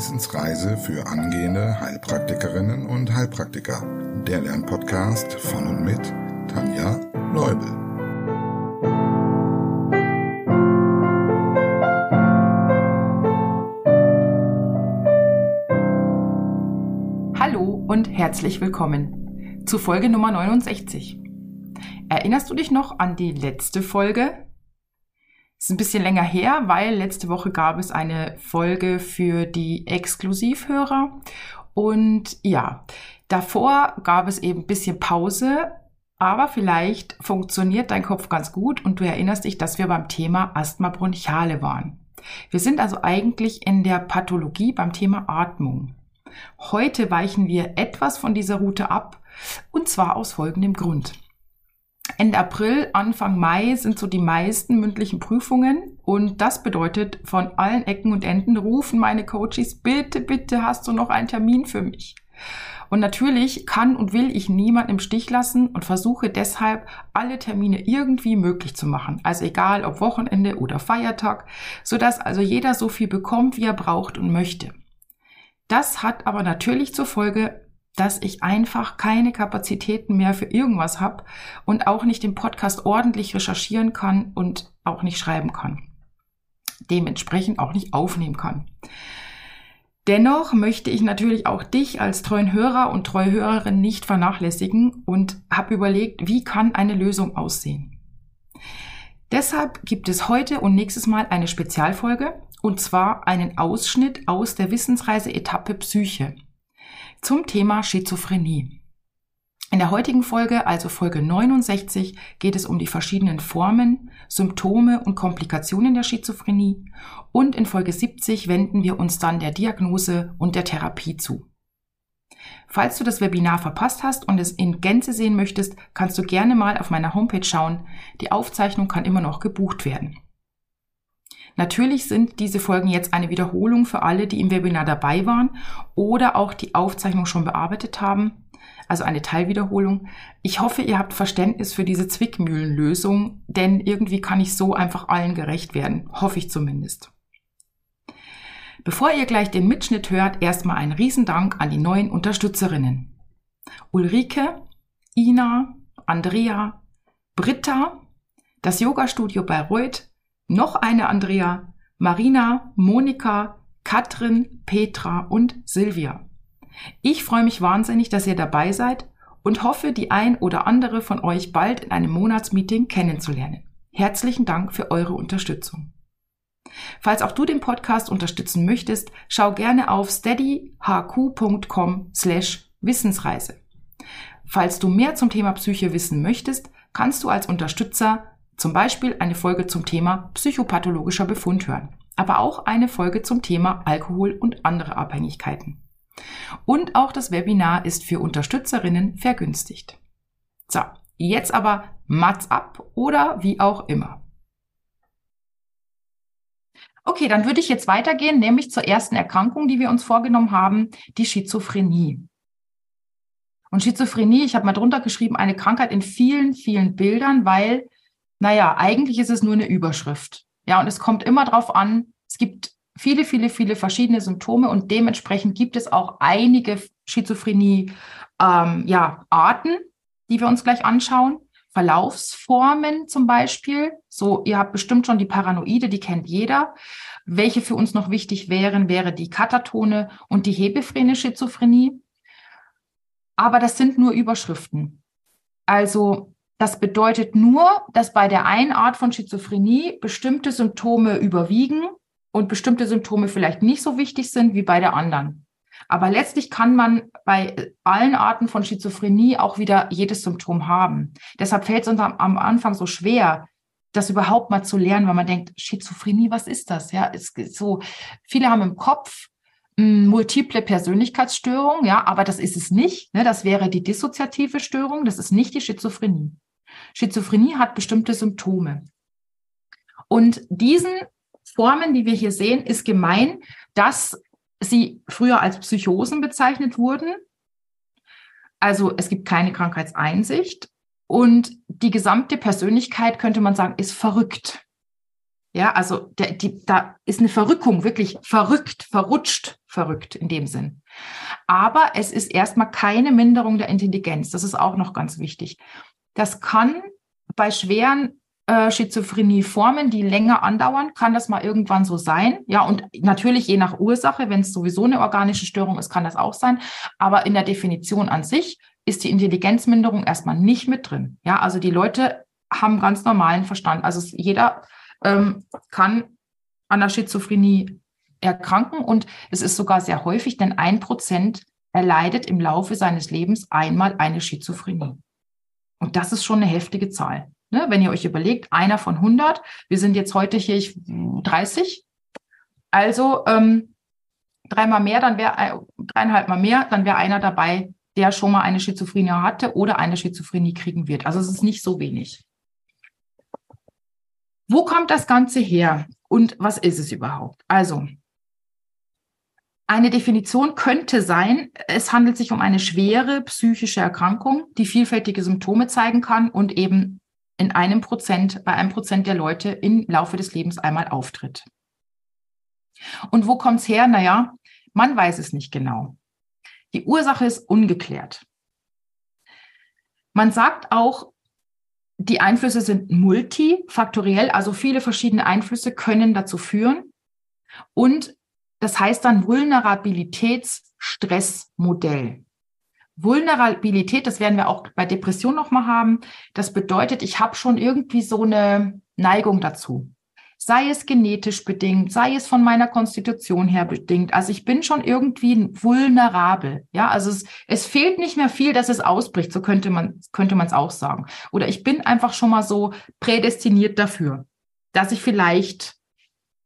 Wissensreise für angehende Heilpraktikerinnen und Heilpraktiker. Der Lernpodcast von und mit Tanja Leubel. Hallo und herzlich willkommen zu Folge Nummer 69. Erinnerst du dich noch an die letzte Folge? Ist ein bisschen länger her, weil letzte Woche gab es eine Folge für die Exklusivhörer. Und ja, davor gab es eben ein bisschen Pause, aber vielleicht funktioniert dein Kopf ganz gut und du erinnerst dich, dass wir beim Thema Asthma bronchiale waren. Wir sind also eigentlich in der Pathologie beim Thema Atmung. Heute weichen wir etwas von dieser Route ab und zwar aus folgendem Grund. Ende April, Anfang Mai sind so die meisten mündlichen Prüfungen und das bedeutet, von allen Ecken und Enden rufen meine Coaches, bitte, bitte hast du noch einen Termin für mich. Und natürlich kann und will ich niemanden im Stich lassen und versuche deshalb alle Termine irgendwie möglich zu machen. Also egal ob Wochenende oder Feiertag, sodass also jeder so viel bekommt, wie er braucht und möchte. Das hat aber natürlich zur Folge, dass ich einfach keine Kapazitäten mehr für irgendwas habe und auch nicht den Podcast ordentlich recherchieren kann und auch nicht schreiben kann. Dementsprechend auch nicht aufnehmen kann. Dennoch möchte ich natürlich auch dich als treuen Hörer und treue Hörerin nicht vernachlässigen und habe überlegt, wie kann eine Lösung aussehen. Deshalb gibt es heute und nächstes Mal eine Spezialfolge und zwar einen Ausschnitt aus der Wissensreise Etappe Psyche zum Thema Schizophrenie. In der heutigen Folge, also Folge 69, geht es um die verschiedenen Formen, Symptome und Komplikationen der Schizophrenie und in Folge 70 wenden wir uns dann der Diagnose und der Therapie zu. Falls du das Webinar verpasst hast und es in Gänze sehen möchtest, kannst du gerne mal auf meiner Homepage schauen. Die Aufzeichnung kann immer noch gebucht werden. Natürlich sind diese Folgen jetzt eine Wiederholung für alle, die im Webinar dabei waren oder auch die Aufzeichnung schon bearbeitet haben. Also eine Teilwiederholung. Ich hoffe, ihr habt Verständnis für diese Zwickmühlenlösung, denn irgendwie kann ich so einfach allen gerecht werden. Hoffe ich zumindest. Bevor ihr gleich den Mitschnitt hört, erstmal ein Riesendank an die neuen Unterstützerinnen. Ulrike, Ina, Andrea, Britta, das Yoga-Studio Bayreuth, noch eine Andrea, Marina, Monika, Katrin, Petra und Silvia. Ich freue mich wahnsinnig, dass ihr dabei seid und hoffe, die ein oder andere von euch bald in einem Monatsmeeting kennenzulernen. Herzlichen Dank für eure Unterstützung. Falls auch du den Podcast unterstützen möchtest, schau gerne auf steadyhq.com slash Wissensreise. Falls du mehr zum Thema Psyche wissen möchtest, kannst du als Unterstützer zum Beispiel eine Folge zum Thema psychopathologischer Befund hören, aber auch eine Folge zum Thema Alkohol und andere Abhängigkeiten. Und auch das Webinar ist für Unterstützerinnen vergünstigt. So, jetzt aber Mats ab oder wie auch immer. Okay, dann würde ich jetzt weitergehen, nämlich zur ersten Erkrankung, die wir uns vorgenommen haben, die Schizophrenie. Und Schizophrenie, ich habe mal drunter geschrieben, eine Krankheit in vielen, vielen Bildern, weil naja, eigentlich ist es nur eine Überschrift. Ja, und es kommt immer darauf an, es gibt viele, viele, viele verschiedene Symptome und dementsprechend gibt es auch einige Schizophrenie, ähm, ja, die wir uns gleich anschauen. Verlaufsformen zum Beispiel. So, ihr habt bestimmt schon die Paranoide, die kennt jeder. Welche für uns noch wichtig wären, wäre die katatone und die hebephrene Schizophrenie. Aber das sind nur Überschriften. Also das bedeutet nur, dass bei der einen Art von Schizophrenie bestimmte Symptome überwiegen und bestimmte Symptome vielleicht nicht so wichtig sind wie bei der anderen. Aber letztlich kann man bei allen Arten von Schizophrenie auch wieder jedes Symptom haben. Deshalb fällt es uns am, Anfang so schwer, das überhaupt mal zu lernen, weil man denkt, Schizophrenie, was ist das? Ja, es ist so, viele haben im Kopf hm, multiple Persönlichkeitsstörung, ja, aber das ist es nicht. Ne? Das wäre die dissoziative Störung, das ist nicht die Schizophrenie. Schizophrenie hat bestimmte Symptome. Und diesen Formen, die wir hier sehen, ist gemein, dass sie früher als Psychosen bezeichnet wurden. Also es gibt keine Krankheitseinsicht und die gesamte Persönlichkeit, könnte man sagen, ist verrückt. Ja, also der, die, da ist eine Verrückung, wirklich verrückt, verrutscht, verrückt in dem Sinn. Aber es ist erstmal keine Minderung der Intelligenz. Das ist auch noch ganz wichtig. Das kann bei schweren äh, Schizophrenie-Formen, die länger andauern, kann das mal irgendwann so sein. Ja, und natürlich je nach Ursache, wenn es sowieso eine organische Störung ist, kann das auch sein. Aber in der Definition an sich ist die Intelligenzminderung erstmal nicht mit drin. Ja, also die Leute haben ganz normalen Verstand. Also jeder ähm, kann an der Schizophrenie erkranken und es ist sogar sehr häufig, denn ein Prozent erleidet im Laufe seines Lebens einmal eine Schizophrenie. Und das ist schon eine heftige Zahl. Ne, wenn ihr euch überlegt, einer von 100, wir sind jetzt heute hier ich, 30, also ähm, dreimal mehr, dann wäre äh, dreieinhalb Mal mehr, dann wäre einer dabei, der schon mal eine Schizophrenie hatte oder eine Schizophrenie kriegen wird. Also es ist nicht so wenig. Wo kommt das Ganze her und was ist es überhaupt? Also, eine Definition könnte sein, es handelt sich um eine schwere psychische Erkrankung, die vielfältige Symptome zeigen kann und eben in einem Prozent, bei einem Prozent der Leute im Laufe des Lebens einmal auftritt. Und wo kommt es her? Naja, man weiß es nicht genau. Die Ursache ist ungeklärt. Man sagt auch, die Einflüsse sind multifaktoriell, also viele verschiedene Einflüsse können dazu führen. Und das heißt dann Vulnerabilitätsstressmodell. Vulnerabilität, das werden wir auch bei Depression nochmal haben, das bedeutet, ich habe schon irgendwie so eine Neigung dazu. Sei es genetisch bedingt, sei es von meiner Konstitution her bedingt. Also ich bin schon irgendwie vulnerabel. Ja, also es, es fehlt nicht mehr viel, dass es ausbricht. So könnte man, könnte man es auch sagen. Oder ich bin einfach schon mal so prädestiniert dafür, dass ich vielleicht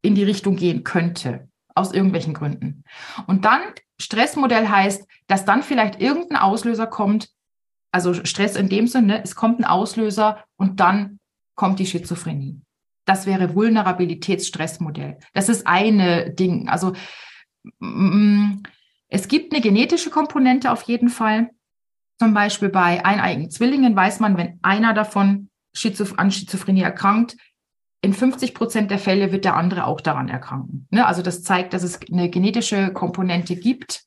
in die Richtung gehen könnte. Aus irgendwelchen Gründen. Und dann Stressmodell heißt, dass dann vielleicht irgendein Auslöser kommt, also Stress in dem Sinne, es kommt ein Auslöser und dann kommt die Schizophrenie. Das wäre Vulnerabilitätsstressmodell. Das ist eine Ding. Also mm, es gibt eine genetische Komponente auf jeden Fall. Zum Beispiel bei eineigen Zwillingen weiß man, wenn einer davon an Schizophrenie erkrankt, in 50 Prozent der Fälle wird der andere auch daran erkranken. Ne? Also das zeigt, dass es eine genetische Komponente gibt.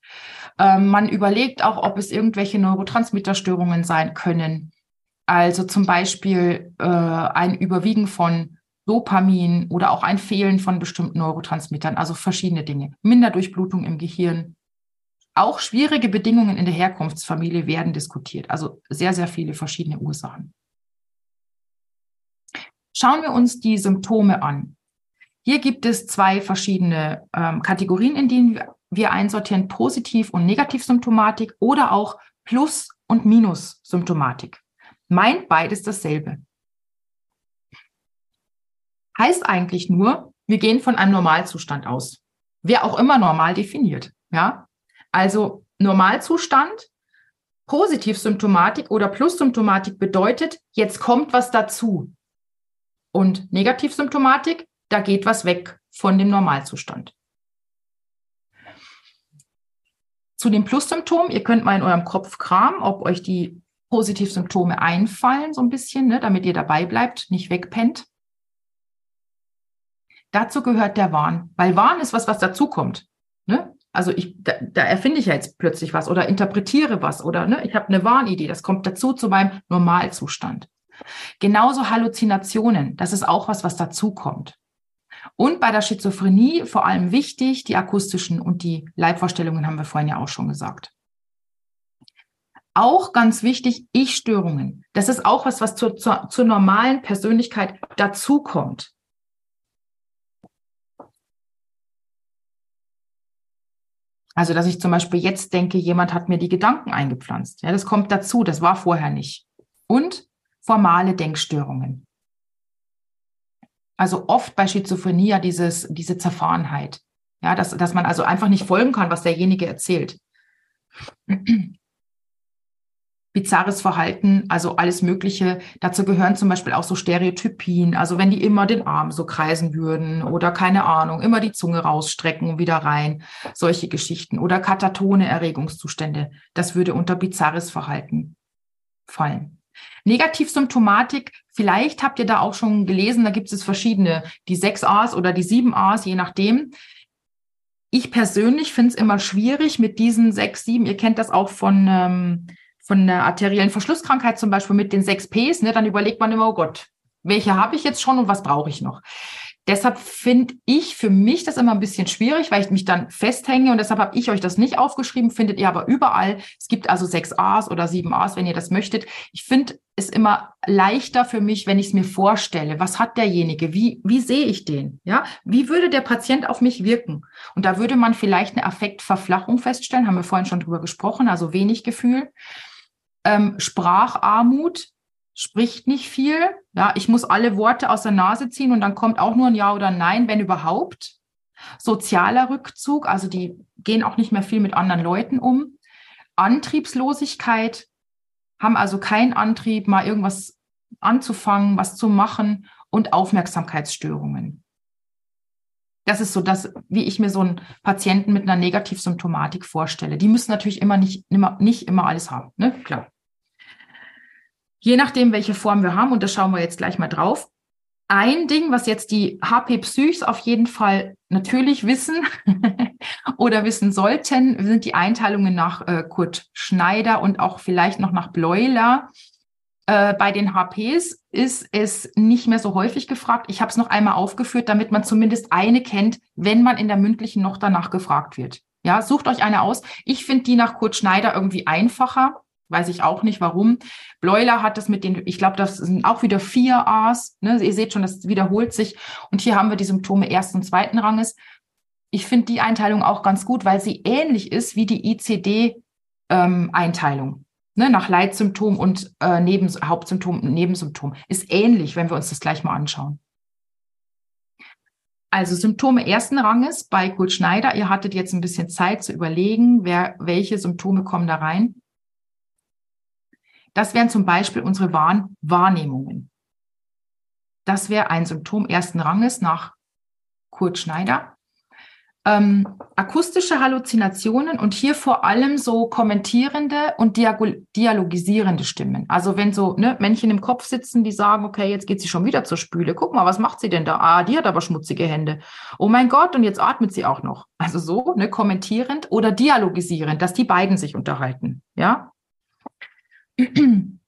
Ähm, man überlegt auch, ob es irgendwelche Neurotransmitterstörungen sein können. Also zum Beispiel äh, ein Überwiegen von Dopamin oder auch ein Fehlen von bestimmten Neurotransmittern, also verschiedene Dinge. Minderdurchblutung im Gehirn. Auch schwierige Bedingungen in der Herkunftsfamilie werden diskutiert. Also sehr, sehr viele verschiedene Ursachen. Schauen wir uns die Symptome an. Hier gibt es zwei verschiedene ähm, Kategorien, in denen wir einsortieren, Positiv- und Negativsymptomatik oder auch Plus- und Minus-Symptomatik. Meint beides dasselbe. Heißt eigentlich nur, wir gehen von einem Normalzustand aus. Wer auch immer normal definiert. Ja? Also Normalzustand, Positivsymptomatik oder Plussymptomatik bedeutet, jetzt kommt was dazu. Und Negativsymptomatik, da geht was weg von dem Normalzustand. Zu den Plussymptomen, ihr könnt mal in eurem Kopf kramen, ob euch die Positivsymptome einfallen, so ein bisschen, ne, damit ihr dabei bleibt, nicht wegpennt. Dazu gehört der Wahn, weil Wahn ist was, was dazukommt. Ne? Also ich, da, da, erfinde ich ja jetzt plötzlich was oder interpretiere was oder ne, ich habe eine Wahnidee, das kommt dazu zu meinem Normalzustand. Genauso Halluzinationen, das ist auch was, was dazukommt. Und bei der Schizophrenie vor allem wichtig, die akustischen und die Leibvorstellungen haben wir vorhin ja auch schon gesagt. Auch ganz wichtig, Ich-Störungen. Das ist auch was, was zur, zur, zur normalen Persönlichkeit dazukommt. Also, dass ich zum Beispiel jetzt denke, jemand hat mir die Gedanken eingepflanzt. Ja, das kommt dazu. Das war vorher nicht. Und formale Denkstörungen. Also oft bei Schizophrenie ja dieses, diese Zerfahrenheit. Ja, dass, dass man also einfach nicht folgen kann, was derjenige erzählt. Bizarres Verhalten, also alles Mögliche. Dazu gehören zum Beispiel auch so Stereotypien. Also wenn die immer den Arm so kreisen würden oder keine Ahnung, immer die Zunge rausstrecken und wieder rein. Solche Geschichten. Oder katatone Erregungszustände. Das würde unter bizarres Verhalten fallen. Negativsymptomatik, vielleicht habt ihr da auch schon gelesen, da gibt es verschiedene, die sechs A's oder die sieben A's, je nachdem. ich persönlich finde es immer schwierig mit diesen sechs, sieben, ihr kennt das auch von, ähm, von der arteriellen Verschlusskrankheit zum Beispiel mit den sechs Ps, ne, dann überlegt man immer, oh Gott, welche habe ich jetzt schon und was brauche ich noch? Deshalb finde ich für mich das immer ein bisschen schwierig, weil ich mich dann festhänge und deshalb habe ich euch das nicht aufgeschrieben, findet ihr aber überall. Es gibt also sechs A's oder sieben A's, wenn ihr das möchtet. Ich finde es immer leichter für mich, wenn ich es mir vorstelle. Was hat derjenige? Wie, wie sehe ich den? Ja, wie würde der Patient auf mich wirken? Und da würde man vielleicht eine Affektverflachung feststellen, haben wir vorhin schon drüber gesprochen, also wenig Gefühl. Ähm, Spracharmut, spricht nicht viel. Ja, ich muss alle Worte aus der Nase ziehen und dann kommt auch nur ein Ja oder ein Nein, wenn überhaupt. Sozialer Rückzug, also die gehen auch nicht mehr viel mit anderen Leuten um. Antriebslosigkeit, haben also keinen Antrieb, mal irgendwas anzufangen, was zu machen und Aufmerksamkeitsstörungen. Das ist so das, wie ich mir so einen Patienten mit einer Negativsymptomatik vorstelle. Die müssen natürlich immer nicht, immer, nicht immer alles haben, ne? Klar. Je nachdem, welche Form wir haben, und da schauen wir jetzt gleich mal drauf. Ein Ding, was jetzt die HP Psychs auf jeden Fall natürlich wissen oder wissen sollten, sind die Einteilungen nach äh, Kurt Schneider und auch vielleicht noch nach Bleuler. Äh, bei den HPs ist es nicht mehr so häufig gefragt. Ich habe es noch einmal aufgeführt, damit man zumindest eine kennt, wenn man in der mündlichen noch danach gefragt wird. Ja, sucht euch eine aus. Ich finde die nach Kurt Schneider irgendwie einfacher. Weiß ich auch nicht warum. Bleuler hat das mit den, ich glaube, das sind auch wieder vier A's. Ne? Ihr seht schon, das wiederholt sich. Und hier haben wir die Symptome ersten und zweiten Ranges. Ich finde die Einteilung auch ganz gut, weil sie ähnlich ist wie die ICD-Einteilung. Ähm, ne? Nach Leitsymptom und äh, Neben, Hauptsymptom und Nebensymptom. Ist ähnlich, wenn wir uns das gleich mal anschauen. Also Symptome ersten Ranges bei Kurt Schneider. Ihr hattet jetzt ein bisschen Zeit zu überlegen, wer, welche Symptome kommen da rein. Das wären zum Beispiel unsere Wahrnehmungen. Das wäre ein Symptom ersten Ranges nach Kurt Schneider. Ähm, akustische Halluzinationen und hier vor allem so kommentierende und dialogisierende Stimmen. Also wenn so ne, Männchen im Kopf sitzen, die sagen, okay, jetzt geht sie schon wieder zur Spüle. Guck mal, was macht sie denn da? Ah, die hat aber schmutzige Hände. Oh mein Gott, und jetzt atmet sie auch noch. Also so, ne, kommentierend oder dialogisierend, dass die beiden sich unterhalten. Ja,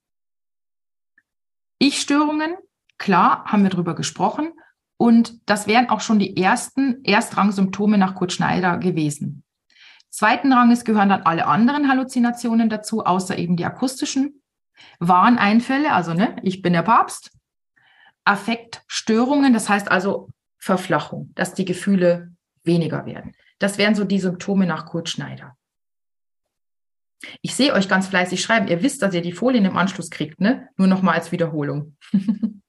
Ich-Störungen, klar, haben wir drüber gesprochen. Und das wären auch schon die ersten Erstrangsymptome nach Kurt Schneider gewesen. Zweiten Ranges gehören dann alle anderen Halluzinationen dazu, außer eben die akustischen. Warneinfälle, also ne, ich bin der Papst. Affektstörungen, das heißt also Verflachung, dass die Gefühle weniger werden. Das wären so die Symptome nach Kurt Schneider. Ich sehe euch ganz fleißig schreiben. Ihr wisst, dass ihr die Folien im Anschluss kriegt, ne? Nur nochmal als Wiederholung.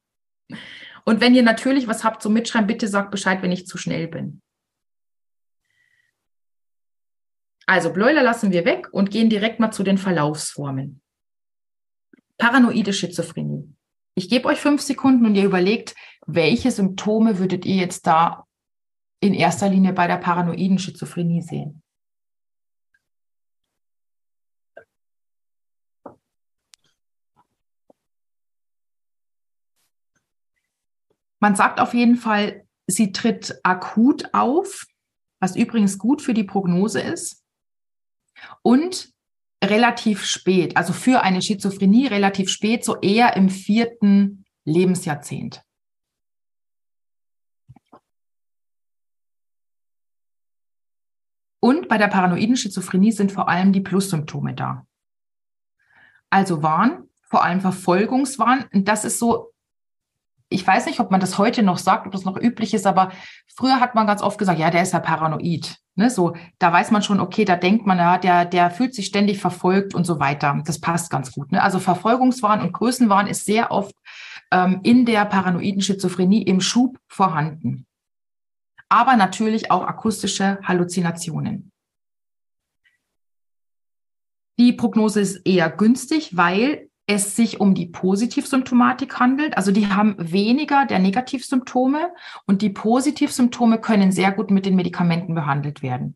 Und wenn ihr natürlich was habt zum Mitschreiben, bitte sagt Bescheid, wenn ich zu schnell bin. Also Bleuler lassen wir weg und gehen direkt mal zu den Verlaufsformen. Paranoide Schizophrenie. Ich gebe euch fünf Sekunden und ihr überlegt, welche Symptome würdet ihr jetzt da in erster Linie bei der paranoiden Schizophrenie sehen? Man sagt auf jeden Fall, sie tritt akut auf, was übrigens gut für die Prognose ist. Und relativ spät, also für eine Schizophrenie relativ spät, so eher im vierten Lebensjahrzehnt. Und bei der paranoiden Schizophrenie sind vor allem die Plussymptome da. Also Wahn, vor allem Verfolgungswahn. Das ist so ich weiß nicht, ob man das heute noch sagt, ob das noch üblich ist, aber früher hat man ganz oft gesagt, ja, der ist ja paranoid. Ne, so, da weiß man schon, okay, da denkt man, ja, der, der fühlt sich ständig verfolgt und so weiter. Das passt ganz gut. Ne? Also Verfolgungswahn und Größenwahn ist sehr oft ähm, in der paranoiden Schizophrenie im Schub vorhanden. Aber natürlich auch akustische Halluzinationen. Die Prognose ist eher günstig, weil es sich um die Positivsymptomatik handelt. Also die haben weniger der Negativsymptome und die Positivsymptome können sehr gut mit den Medikamenten behandelt werden.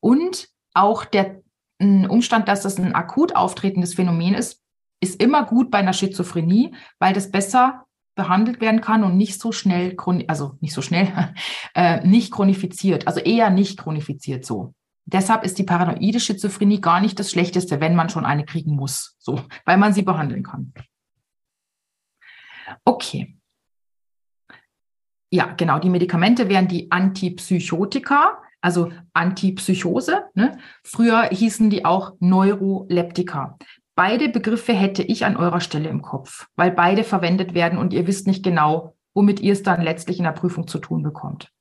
Und auch der Umstand, dass das ein akut auftretendes Phänomen ist, ist immer gut bei einer Schizophrenie, weil das besser behandelt werden kann und nicht so schnell, also nicht so schnell, äh, nicht chronifiziert, also eher nicht chronifiziert so. Deshalb ist die paranoide Schizophrenie gar nicht das Schlechteste, wenn man schon eine kriegen muss, so, weil man sie behandeln kann. Okay. Ja, genau. Die Medikamente wären die Antipsychotika, also Antipsychose. Ne? Früher hießen die auch Neuroleptika. Beide Begriffe hätte ich an eurer Stelle im Kopf, weil beide verwendet werden und ihr wisst nicht genau, womit ihr es dann letztlich in der Prüfung zu tun bekommt.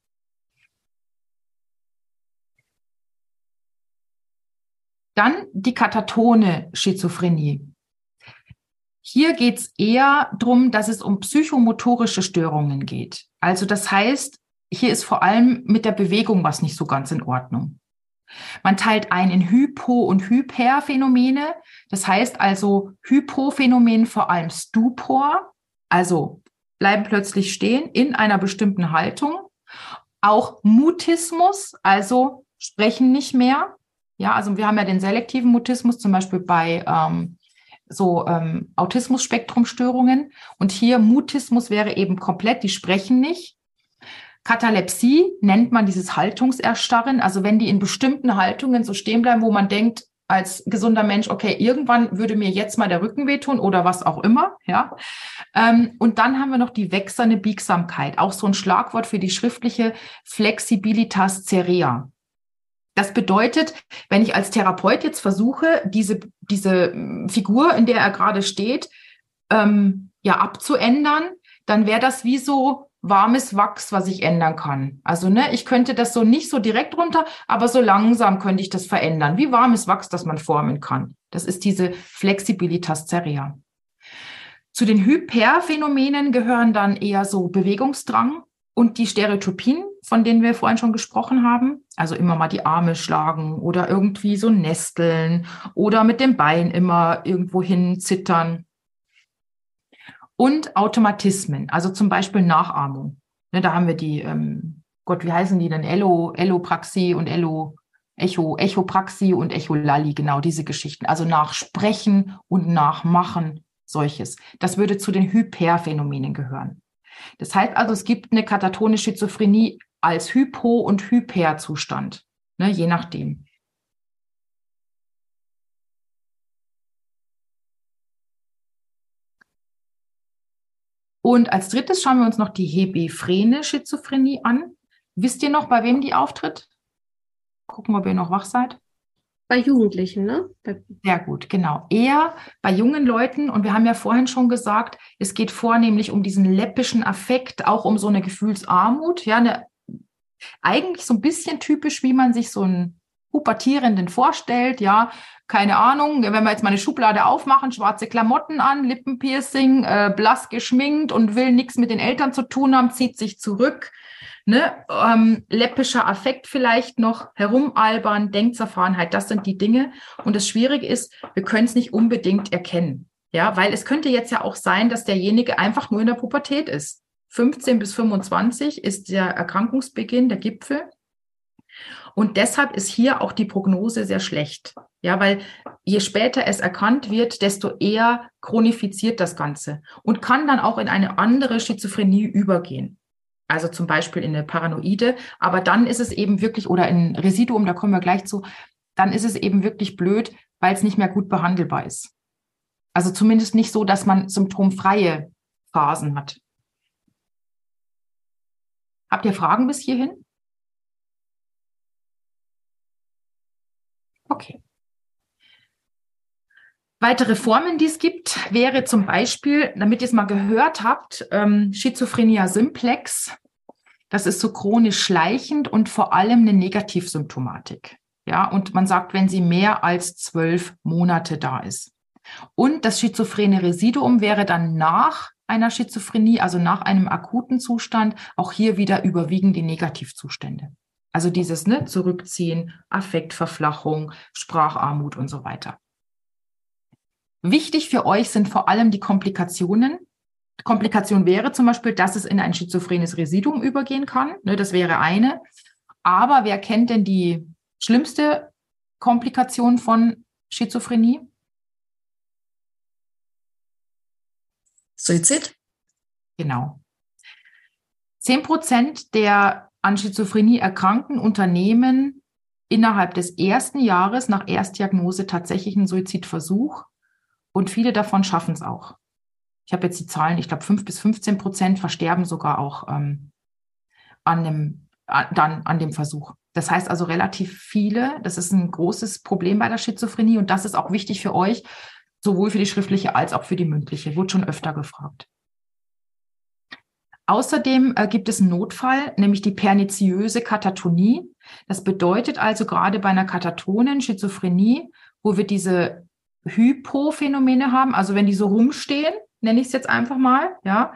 Dann die katatone Schizophrenie. Hier geht es eher darum, dass es um psychomotorische Störungen geht. Also das heißt, hier ist vor allem mit der Bewegung was nicht so ganz in Ordnung. Man teilt ein in Hypo- und Hyperphänomene. Das heißt also Hypophänomen vor allem Stupor, also bleiben plötzlich stehen in einer bestimmten Haltung. Auch Mutismus, also sprechen nicht mehr. Ja, also wir haben ja den selektiven Mutismus zum Beispiel bei ähm, so ähm, Autismus-Spektrumstörungen. Und hier Mutismus wäre eben komplett, die sprechen nicht. Katalepsie nennt man dieses Haltungserstarren. Also wenn die in bestimmten Haltungen so stehen bleiben, wo man denkt, als gesunder Mensch, okay, irgendwann würde mir jetzt mal der Rücken wehtun oder was auch immer, ja. Ähm, und dann haben wir noch die wechselnde Biegsamkeit, auch so ein Schlagwort für die schriftliche Flexibilitas cerea. Das bedeutet, wenn ich als Therapeut jetzt versuche, diese, diese hm, Figur, in der er gerade steht, ähm, ja, abzuändern, dann wäre das wie so warmes Wachs, was ich ändern kann. Also, ne, ich könnte das so nicht so direkt runter, aber so langsam könnte ich das verändern. Wie warmes Wachs, das man formen kann. Das ist diese Flexibilitas cerea. Zu den Hyperphänomenen gehören dann eher so Bewegungsdrang, und die Stereotypien, von denen wir vorhin schon gesprochen haben, also immer mal die Arme schlagen oder irgendwie so nesteln oder mit dem Bein immer irgendwo hin zittern. Und Automatismen, also zum Beispiel Nachahmung. Ne, da haben wir die, ähm, Gott, wie heißen die denn? Elo, Elopraxie und Elo, Echo, Echopraxie und Echolali, genau diese Geschichten. Also nachsprechen und nachmachen, solches. Das würde zu den Hyperphänomenen gehören. Das heißt also, es gibt eine katatone Schizophrenie als Hypo- und Hyperzustand, ne, je nachdem. Und als drittes schauen wir uns noch die hebephrene Schizophrenie an. Wisst ihr noch, bei wem die auftritt? Gucken, ob ihr noch wach seid. Bei Jugendlichen, ne? Sehr gut, genau. Eher bei jungen Leuten. Und wir haben ja vorhin schon gesagt, es geht vornehmlich um diesen läppischen Affekt, auch um so eine Gefühlsarmut. Ja, eine, eigentlich so ein bisschen typisch, wie man sich so einen Pubertierenden vorstellt. Ja, keine Ahnung, wenn wir jetzt mal eine Schublade aufmachen, schwarze Klamotten an, Lippenpiercing, äh, blass geschminkt und will nichts mit den Eltern zu tun haben, zieht sich zurück Ne? Ähm, läppischer Affekt vielleicht noch, herumalbern, Denkzerfahrenheit, das sind die Dinge. Und das Schwierige ist, wir können es nicht unbedingt erkennen. Ja, weil es könnte jetzt ja auch sein, dass derjenige einfach nur in der Pubertät ist. 15 bis 25 ist der Erkrankungsbeginn, der Gipfel. Und deshalb ist hier auch die Prognose sehr schlecht. Ja, weil je später es erkannt wird, desto eher chronifiziert das Ganze und kann dann auch in eine andere Schizophrenie übergehen also zum Beispiel in eine Paranoide, aber dann ist es eben wirklich, oder in Residuum, da kommen wir gleich zu, dann ist es eben wirklich blöd, weil es nicht mehr gut behandelbar ist. Also zumindest nicht so, dass man symptomfreie Phasen hat. Habt ihr Fragen bis hierhin? Okay. Weitere Formen, die es gibt, wäre zum Beispiel, damit ihr es mal gehört habt, ähm, Schizophrenia simplex. Das ist so chronisch schleichend und vor allem eine Negativsymptomatik. Ja, und man sagt, wenn sie mehr als zwölf Monate da ist. Und das schizophrene Residuum wäre dann nach einer Schizophrenie, also nach einem akuten Zustand, auch hier wieder überwiegen die Negativzustände. Also dieses ne, Zurückziehen, Affektverflachung, Spracharmut und so weiter. Wichtig für euch sind vor allem die Komplikationen. Komplikation wäre zum Beispiel, dass es in ein schizophrenes Residuum übergehen kann. Ne, das wäre eine. Aber wer kennt denn die schlimmste Komplikation von Schizophrenie? Suizid? Genau. Zehn Prozent der an Schizophrenie erkrankten Unternehmen innerhalb des ersten Jahres nach Erstdiagnose tatsächlich einen Suizidversuch und viele davon schaffen es auch. Ich habe jetzt die Zahlen, ich glaube, fünf bis 15 Prozent versterben sogar auch ähm, an dem, dann an dem Versuch. Das heißt also relativ viele. Das ist ein großes Problem bei der Schizophrenie und das ist auch wichtig für euch, sowohl für die schriftliche als auch für die mündliche. Wurde schon öfter gefragt. Außerdem äh, gibt es einen Notfall, nämlich die perniziöse Katatonie. Das bedeutet also gerade bei einer katatonen Schizophrenie, wo wir diese Hypophänomene haben, also wenn die so rumstehen, nenne ich es jetzt einfach mal, ja,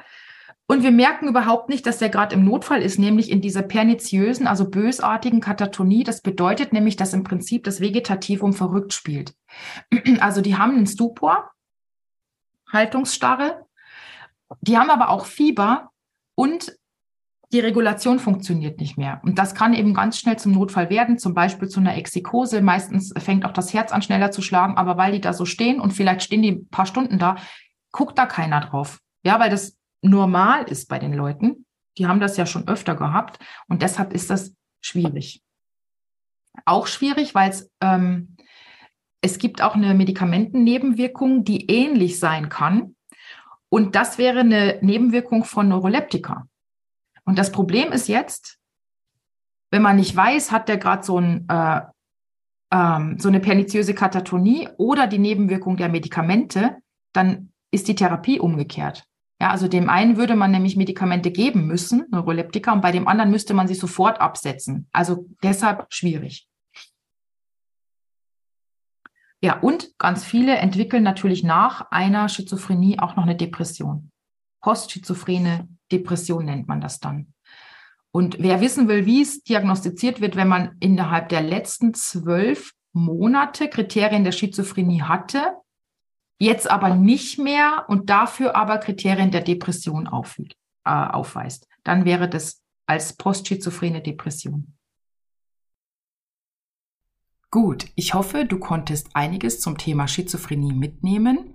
und wir merken überhaupt nicht, dass der gerade im Notfall ist, nämlich in dieser perniziösen, also bösartigen Katatonie. Das bedeutet nämlich, dass im Prinzip das Vegetativum verrückt spielt. Also die haben einen Stupor, Haltungsstarre, die haben aber auch Fieber und die Regulation funktioniert nicht mehr. Und das kann eben ganz schnell zum Notfall werden, zum Beispiel zu einer Exikose. Meistens fängt auch das Herz an schneller zu schlagen, aber weil die da so stehen und vielleicht stehen die ein paar Stunden da, guckt da keiner drauf. Ja, weil das normal ist bei den Leuten. Die haben das ja schon öfter gehabt und deshalb ist das schwierig. Auch schwierig, weil es ähm, es gibt auch eine Medikamentennebenwirkung, die ähnlich sein kann. Und das wäre eine Nebenwirkung von Neuroleptika. Und das Problem ist jetzt, wenn man nicht weiß, hat der gerade so, ein, äh, ähm, so eine perniziöse Katatonie oder die Nebenwirkung der Medikamente, dann ist die Therapie umgekehrt. Ja, also dem einen würde man nämlich Medikamente geben müssen, Neuroleptika, und bei dem anderen müsste man sie sofort absetzen. Also deshalb schwierig. Ja, und ganz viele entwickeln natürlich nach einer Schizophrenie auch noch eine Depression. Postschizophrene Depression nennt man das dann. Und wer wissen will, wie es diagnostiziert wird, wenn man innerhalb der letzten zwölf Monate Kriterien der Schizophrenie hatte, jetzt aber nicht mehr und dafür aber Kriterien der Depression auffügt, äh, aufweist. Dann wäre das als postschizophrene Depression. Gut, ich hoffe, du konntest einiges zum Thema Schizophrenie mitnehmen.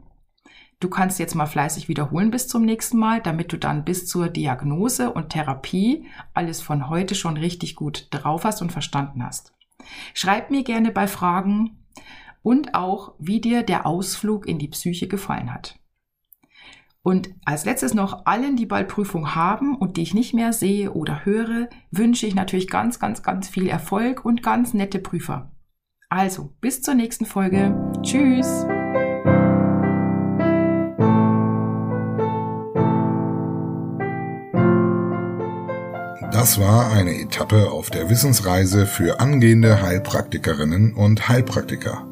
Du kannst jetzt mal fleißig wiederholen bis zum nächsten Mal, damit du dann bis zur Diagnose und Therapie alles von heute schon richtig gut drauf hast und verstanden hast. Schreib mir gerne bei Fragen, und auch, wie dir der Ausflug in die Psyche gefallen hat. Und als letztes noch allen, die bald Prüfung haben und die ich nicht mehr sehe oder höre, wünsche ich natürlich ganz, ganz, ganz viel Erfolg und ganz nette Prüfer. Also, bis zur nächsten Folge. Tschüss! Das war eine Etappe auf der Wissensreise für angehende Heilpraktikerinnen und Heilpraktiker